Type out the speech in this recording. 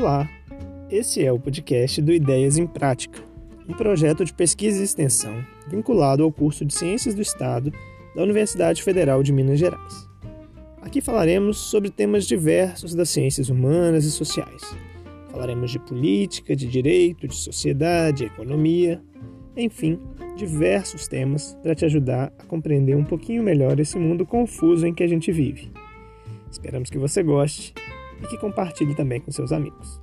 Olá, esse é o podcast do Ideias em Prática, um projeto de pesquisa e extensão vinculado ao curso de Ciências do Estado da Universidade Federal de Minas Gerais. Aqui falaremos sobre temas diversos das ciências humanas e sociais. Falaremos de política, de direito, de sociedade, economia, enfim, diversos temas para te ajudar a compreender um pouquinho melhor esse mundo confuso em que a gente vive. Esperamos que você goste e que compartilhe também com seus amigos.